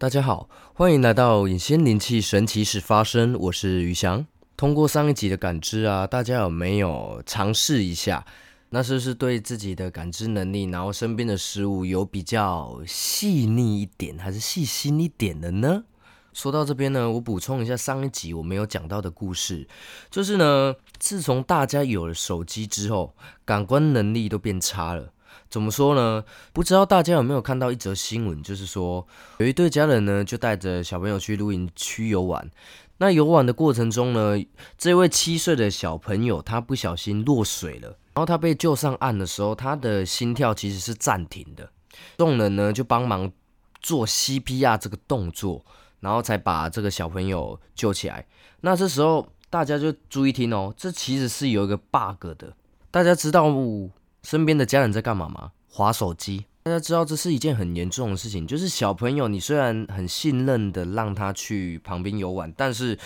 大家好，欢迎来到隐仙灵气神奇事发生，我是于翔。通过上一集的感知啊，大家有没有尝试一下？那是不是对自己的感知能力，然后身边的事物有比较细腻一点，还是细心一点的呢？说到这边呢，我补充一下上一集我没有讲到的故事，就是呢，自从大家有了手机之后，感官能力都变差了。怎么说呢？不知道大家有没有看到一则新闻，就是说有一对家人呢，就带着小朋友去露营区游玩。那游玩的过程中呢，这位七岁的小朋友他不小心落水了，然后他被救上岸的时候，他的心跳其实是暂停的。众人呢就帮忙做 CPR 这个动作，然后才把这个小朋友救起来。那这时候大家就注意听哦，这其实是有一个 bug 的。大家知道？身边的家人在干嘛吗？划手机。大家知道这是一件很严重的事情，就是小朋友，你虽然很信任的让他去旁边游玩，但是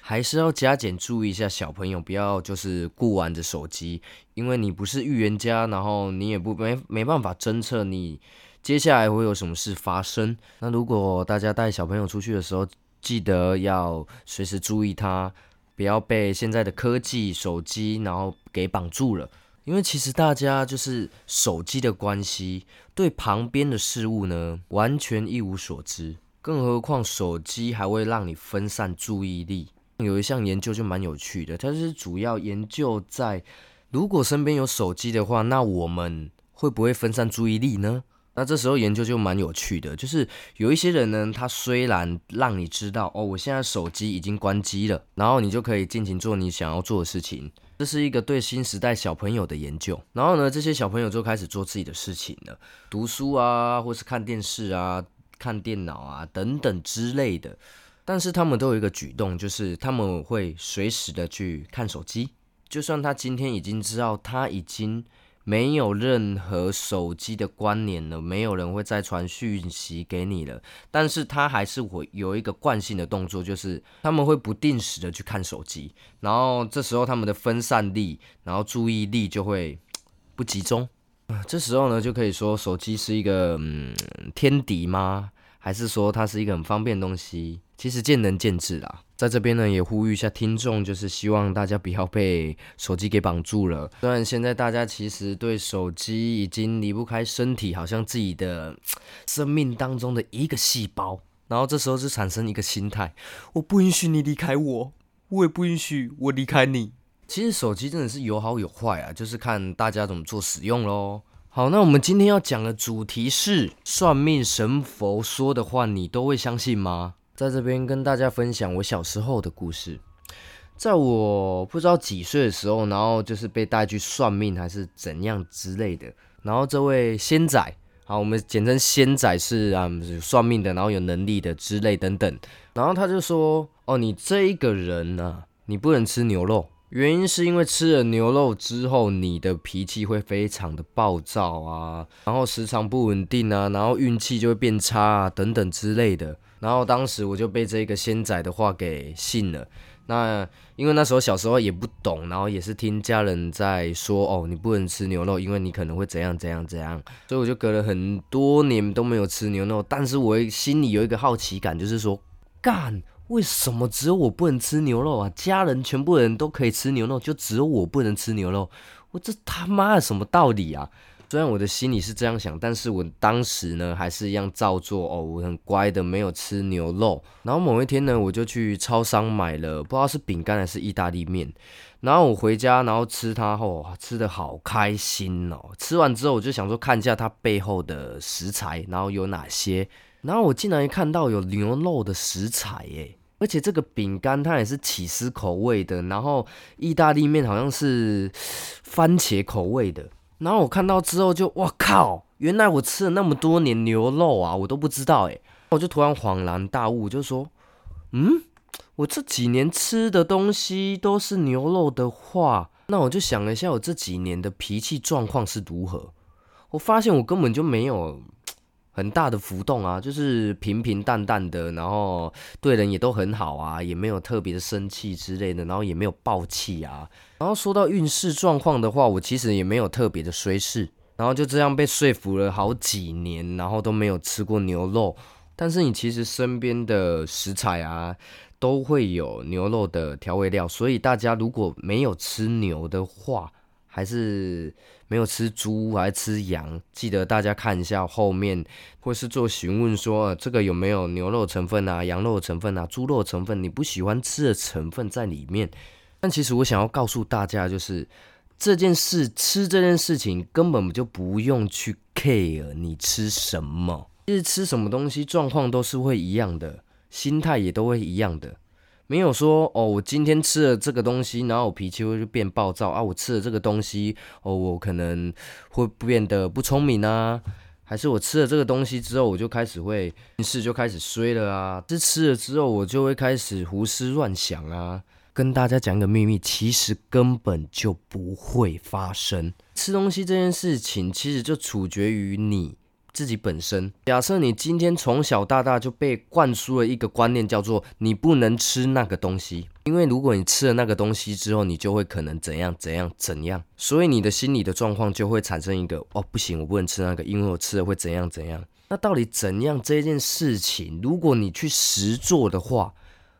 还是要加减注意一下小朋友，不要就是顾玩着手机，因为你不是预言家，然后你也不没没办法侦测你接下来会有什么事发生。那如果大家带小朋友出去的时候，记得要随时注意他，不要被现在的科技手机然后给绑住了。因为其实大家就是手机的关系，对旁边的事物呢完全一无所知，更何况手机还会让你分散注意力。有一项研究就蛮有趣的，它是主要研究在如果身边有手机的话，那我们会不会分散注意力呢？那这时候研究就蛮有趣的，就是有一些人呢，他虽然让你知道哦，我现在手机已经关机了，然后你就可以尽情做你想要做的事情。这是一个对新时代小朋友的研究，然后呢，这些小朋友就开始做自己的事情了，读书啊，或是看电视啊、看电脑啊等等之类的。但是他们都有一个举动，就是他们会随时的去看手机，就算他今天已经知道他已经。没有任何手机的关联了，没有人会再传讯息给你了。但是他还是会有一个惯性的动作，就是他们会不定时的去看手机，然后这时候他们的分散力，然后注意力就会不集中。这时候呢，就可以说手机是一个嗯天敌吗？还是说它是一个很方便的东西？其实见仁见智啦。在这边呢，也呼吁一下听众，就是希望大家不要被手机给绑住了。虽然现在大家其实对手机已经离不开身体，好像自己的生命当中的一个细胞。然后这时候就产生一个心态：我不允许你离开我，我也不允许我离开你。其实手机真的是有好有坏啊，就是看大家怎么做使用喽。好，那我们今天要讲的主题是算命神佛说的话，你都会相信吗？在这边跟大家分享我小时候的故事。在我不知道几岁的时候，然后就是被带去算命还是怎样之类的。然后这位仙仔，好，我们简称仙仔是啊算命的，然后有能力的之类等等。然后他就说：“哦，你这一个人呢，你不能吃牛肉。”原因是因为吃了牛肉之后，你的脾气会非常的暴躁啊，然后时常不稳定啊，然后运气就会变差啊，等等之类的。然后当时我就被这个仙仔的话给信了。那因为那时候小时候也不懂，然后也是听家人在说哦，你不能吃牛肉，因为你可能会怎样怎样怎样。所以我就隔了很多年都没有吃牛肉，但是我心里有一个好奇感，就是说干。为什么只有我不能吃牛肉啊？家人全部人都可以吃牛肉，就只有我不能吃牛肉？我这他妈的什么道理啊？虽然我的心里是这样想，但是我当时呢还是一样照做哦，我很乖的没有吃牛肉。然后某一天呢，我就去超商买了，不知道是饼干还是意大利面。然后我回家，然后吃它后，吃的好开心哦。吃完之后，我就想说看一下它背后的食材，然后有哪些。然后我竟然看到有牛肉的食材耶！而且这个饼干它也是起司口味的，然后意大利面好像是番茄口味的。然后我看到之后就我靠！原来我吃了那么多年牛肉啊，我都不知道哎！我就突然恍然大悟，就说：嗯，我这几年吃的东西都是牛肉的话，那我就想了一下，我这几年的脾气状况是如何？我发现我根本就没有。很大的浮动啊，就是平平淡淡的，然后对人也都很好啊，也没有特别的生气之类的，然后也没有暴气啊。然后说到运势状况的话，我其实也没有特别的衰势，然后就这样被说服了好几年，然后都没有吃过牛肉。但是你其实身边的食材啊，都会有牛肉的调味料，所以大家如果没有吃牛的话，还是没有吃猪，还是吃羊，记得大家看一下后面，或是做询问说这个有没有牛肉成分啊、羊肉成分啊、猪肉成分，你不喜欢吃的成分在里面。但其实我想要告诉大家，就是这件事吃这件事情根本就不用去 care 你吃什么，其实吃什么东西状况都是会一样的，心态也都会一样的。没有说哦，我今天吃了这个东西，然后我脾气会变暴躁啊。我吃了这个东西，哦，我可能会变得不聪明啊。还是我吃了这个东西之后，我就开始会运势就开始衰了啊。这吃了之后，我就会开始胡思乱想啊。跟大家讲一个秘密，其实根本就不会发生。吃东西这件事情，其实就取决于你。自己本身，假设你今天从小到大就被灌输了一个观念，叫做你不能吃那个东西，因为如果你吃了那个东西之后，你就会可能怎样怎样怎样，所以你的心理的状况就会产生一个哦，不行，我不能吃那个，因为我吃了会怎样怎样。那到底怎样这件事情，如果你去实做的话，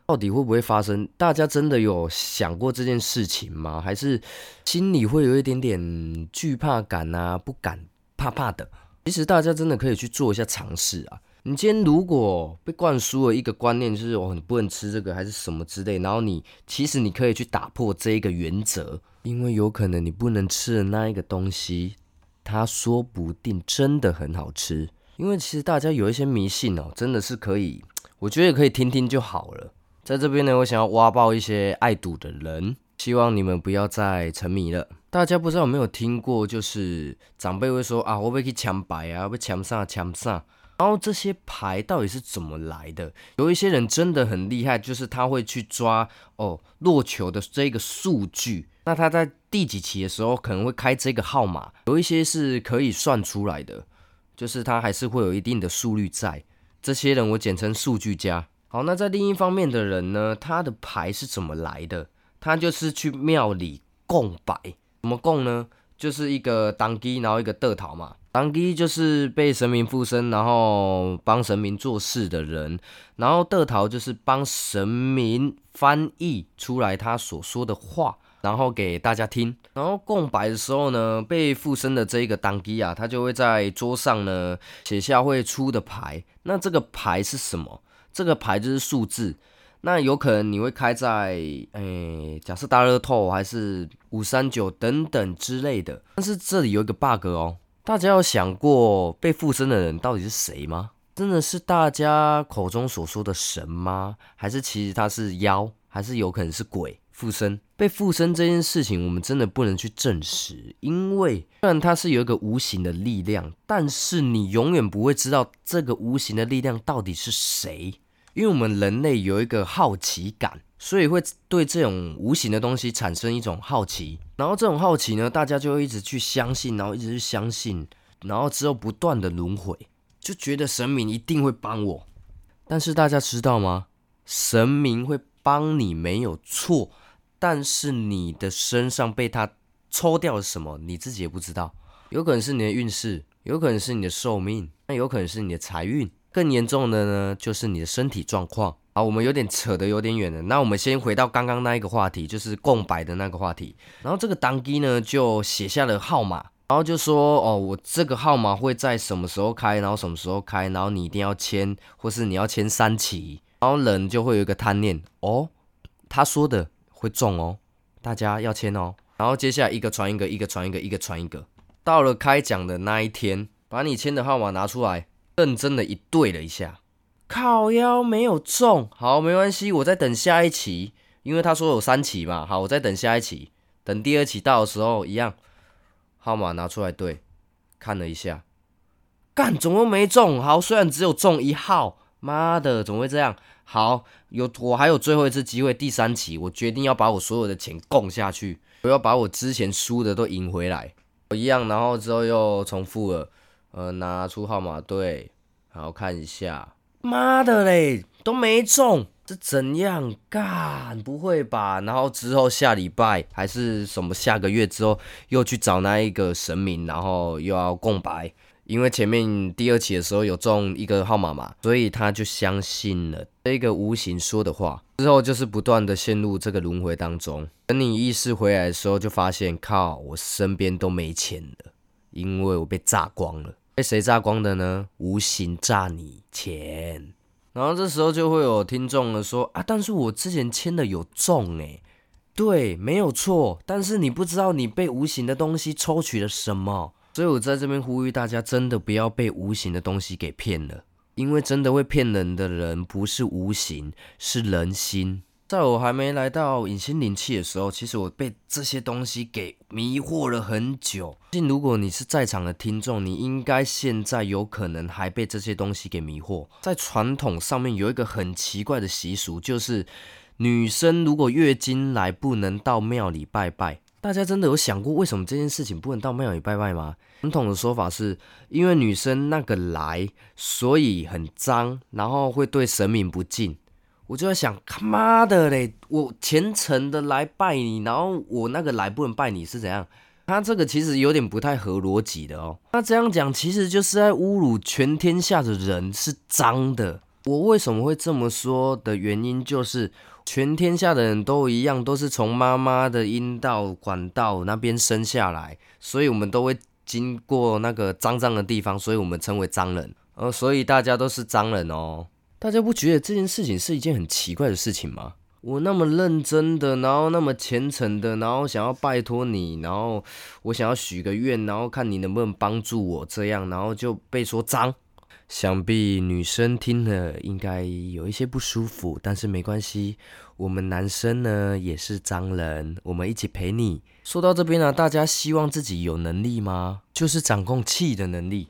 到底会不会发生？大家真的有想过这件事情吗？还是心里会有一点点惧怕感啊，不敢怕怕的？其实大家真的可以去做一下尝试啊！你今天如果被灌输了一个观念，就是哦你不能吃这个还是什么之类，然后你其实你可以去打破这一个原则，因为有可能你不能吃的那一个东西，它说不定真的很好吃。因为其实大家有一些迷信哦，真的是可以，我觉得可以听听就好了。在这边呢，我想要挖爆一些爱赌的人。希望你们不要再沉迷了。大家不知道有没有听过，就是长辈会说啊，我要去抢白啊，会不会抢上抢上。然后这些牌到底是怎么来的？有一些人真的很厉害，就是他会去抓哦落球的这个数据。那他在第几期的时候可能会开这个号码？有一些是可以算出来的，就是他还是会有一定的速率在。这些人我简称数据家。好，那在另一方面的人呢，他的牌是怎么来的？他就是去庙里供白，怎么供呢？就是一个当机，然后一个得桃嘛。当机就是被神明附身，然后帮神明做事的人，然后得桃就是帮神明翻译出来他所说的话，然后给大家听。然后供摆的时候呢，被附身的这一个当机啊，他就会在桌上呢写下会出的牌。那这个牌是什么？这个牌就是数字。那有可能你会开在诶，假设大乐透还是五三九等等之类的。但是这里有一个 bug 哦，大家有想过被附身的人到底是谁吗？真的是大家口中所说的神吗？还是其实他是妖？还是有可能是鬼附身？被附身这件事情，我们真的不能去证实，因为虽然它是有一个无形的力量，但是你永远不会知道这个无形的力量到底是谁。因为我们人类有一个好奇感，所以会对这种无形的东西产生一种好奇，然后这种好奇呢，大家就会一直去相信，然后一直去相信，然后之后不断的轮回，就觉得神明一定会帮我。但是大家知道吗？神明会帮你没有错，但是你的身上被他抽掉了什么，你自己也不知道。有可能是你的运势，有可能是你的寿命，那有可能是你的财运。更严重的呢，就是你的身体状况。好，我们有点扯得有点远了。那我们先回到刚刚那一个话题，就是共白的那个话题。然后这个当机呢，就写下了号码，然后就说：“哦，我这个号码会在什么时候开，然后什么时候开，然后你一定要签，或是你要签三期。”然后人就会有一个贪念，哦，他说的会中哦，大家要签哦。然后接下来一个传一个，一个传一个，一个传一个。到了开奖的那一天，把你签的号码拿出来。认真的一对了一下，靠腰没有中，好没关系，我再等下一期，因为他说有三期嘛，好，我再等下一期，等第二期到的时候一样，号码拿出来对，看了一下，干，怎么没中？好，虽然只有中一号，妈的，怎么会这样？好，有我还有最后一次机会，第三期，我决定要把我所有的钱供下去，我要把我之前输的都赢回来，一样，然后之后又重复了。呃，拿出号码对，然后看一下。妈的嘞，都没中，这怎样干？不会吧？然后之后下礼拜还是什么下个月之后，又去找那一个神明，然后又要供白，因为前面第二期的时候有中一个号码嘛，所以他就相信了这个无形说的话。之后就是不断的陷入这个轮回当中。等你意识回来的时候，就发现靠，我身边都没钱了，因为我被炸光了。被谁榨光的呢？无形榨你钱。然后这时候就会有听众了说啊，但是我之前签的有中诶。对，没有错。但是你不知道你被无形的东西抽取了什么，所以我在这边呼吁大家，真的不要被无形的东西给骗了，因为真的会骗人的人不是无形，是人心。在我还没来到隐形灵气的时候，其实我被这些东西给迷惑了很久。信如果你是在场的听众，你应该现在有可能还被这些东西给迷惑。在传统上面有一个很奇怪的习俗，就是女生如果月经来不能到庙里拜拜。大家真的有想过为什么这件事情不能到庙里拜拜吗？传统的说法是因为女生那个来，所以很脏，然后会对神明不敬。我就在想，他妈的嘞！我虔诚的来拜你，然后我那个来不能拜你是怎样？他这个其实有点不太合逻辑的哦。那这样讲，其实就是在侮辱全天下的人是脏的。我为什么会这么说的原因，就是全天下的人都一样，都是从妈妈的阴道管道那边生下来，所以我们都会经过那个脏脏的地方，所以我们称为脏人。呃，所以大家都是脏人哦。大家不觉得这件事情是一件很奇怪的事情吗？我那么认真的，然后那么虔诚的，然后想要拜托你，然后我想要许个愿，然后看你能不能帮助我，这样，然后就被说脏。想必女生听了应该有一些不舒服，但是没关系，我们男生呢也是脏人，我们一起陪你。说到这边呢，大家希望自己有能力吗？就是掌控气的能力。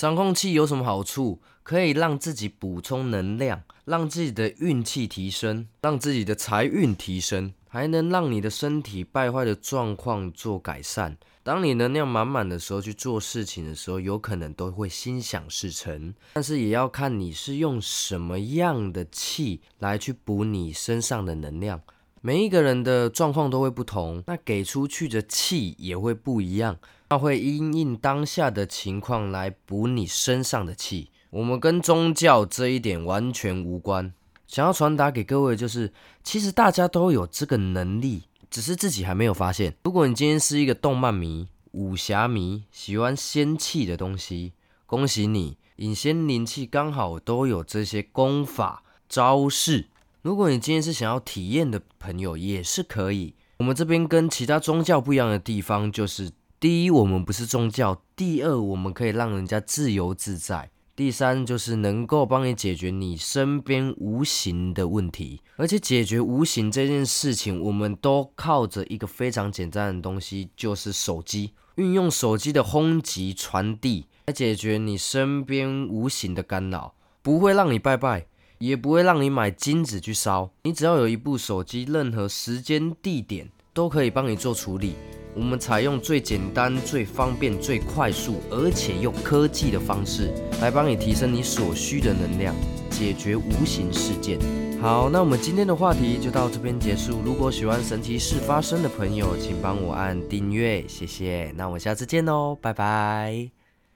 掌控气有什么好处？可以让自己补充能量，让自己的运气提升，让自己的财运提升，还能让你的身体败坏的状况做改善。当你能量满满的时候去做事情的时候，有可能都会心想事成。但是也要看你是用什么样的气来去补你身上的能量。每一个人的状况都会不同，那给出去的气也会不一样，那会因应当下的情况来补你身上的气。我们跟宗教这一点完全无关。想要传达给各位就是，其实大家都有这个能力，只是自己还没有发现。如果你今天是一个动漫迷、武侠迷，喜欢仙气的东西，恭喜你，引仙灵气刚好都有这些功法招式。如果你今天是想要体验的朋友，也是可以。我们这边跟其他宗教不一样的地方就是，第一，我们不是宗教；第二，我们可以让人家自由自在。第三就是能够帮你解决你身边无形的问题，而且解决无形这件事情，我们都靠着一个非常简单的东西，就是手机。运用手机的轰击传递来解决你身边无形的干扰，不会让你拜拜，也不会让你买金子去烧。你只要有一部手机，任何时间地点都可以帮你做处理。我们采用最简单、最方便、最快速，而且用科技的方式来帮你提升你所需的能量，解决无形事件。好，那我们今天的话题就到这边结束。如果喜欢神奇事发生的朋友，请帮我按订阅，谢谢。那我们下次见喽，拜拜。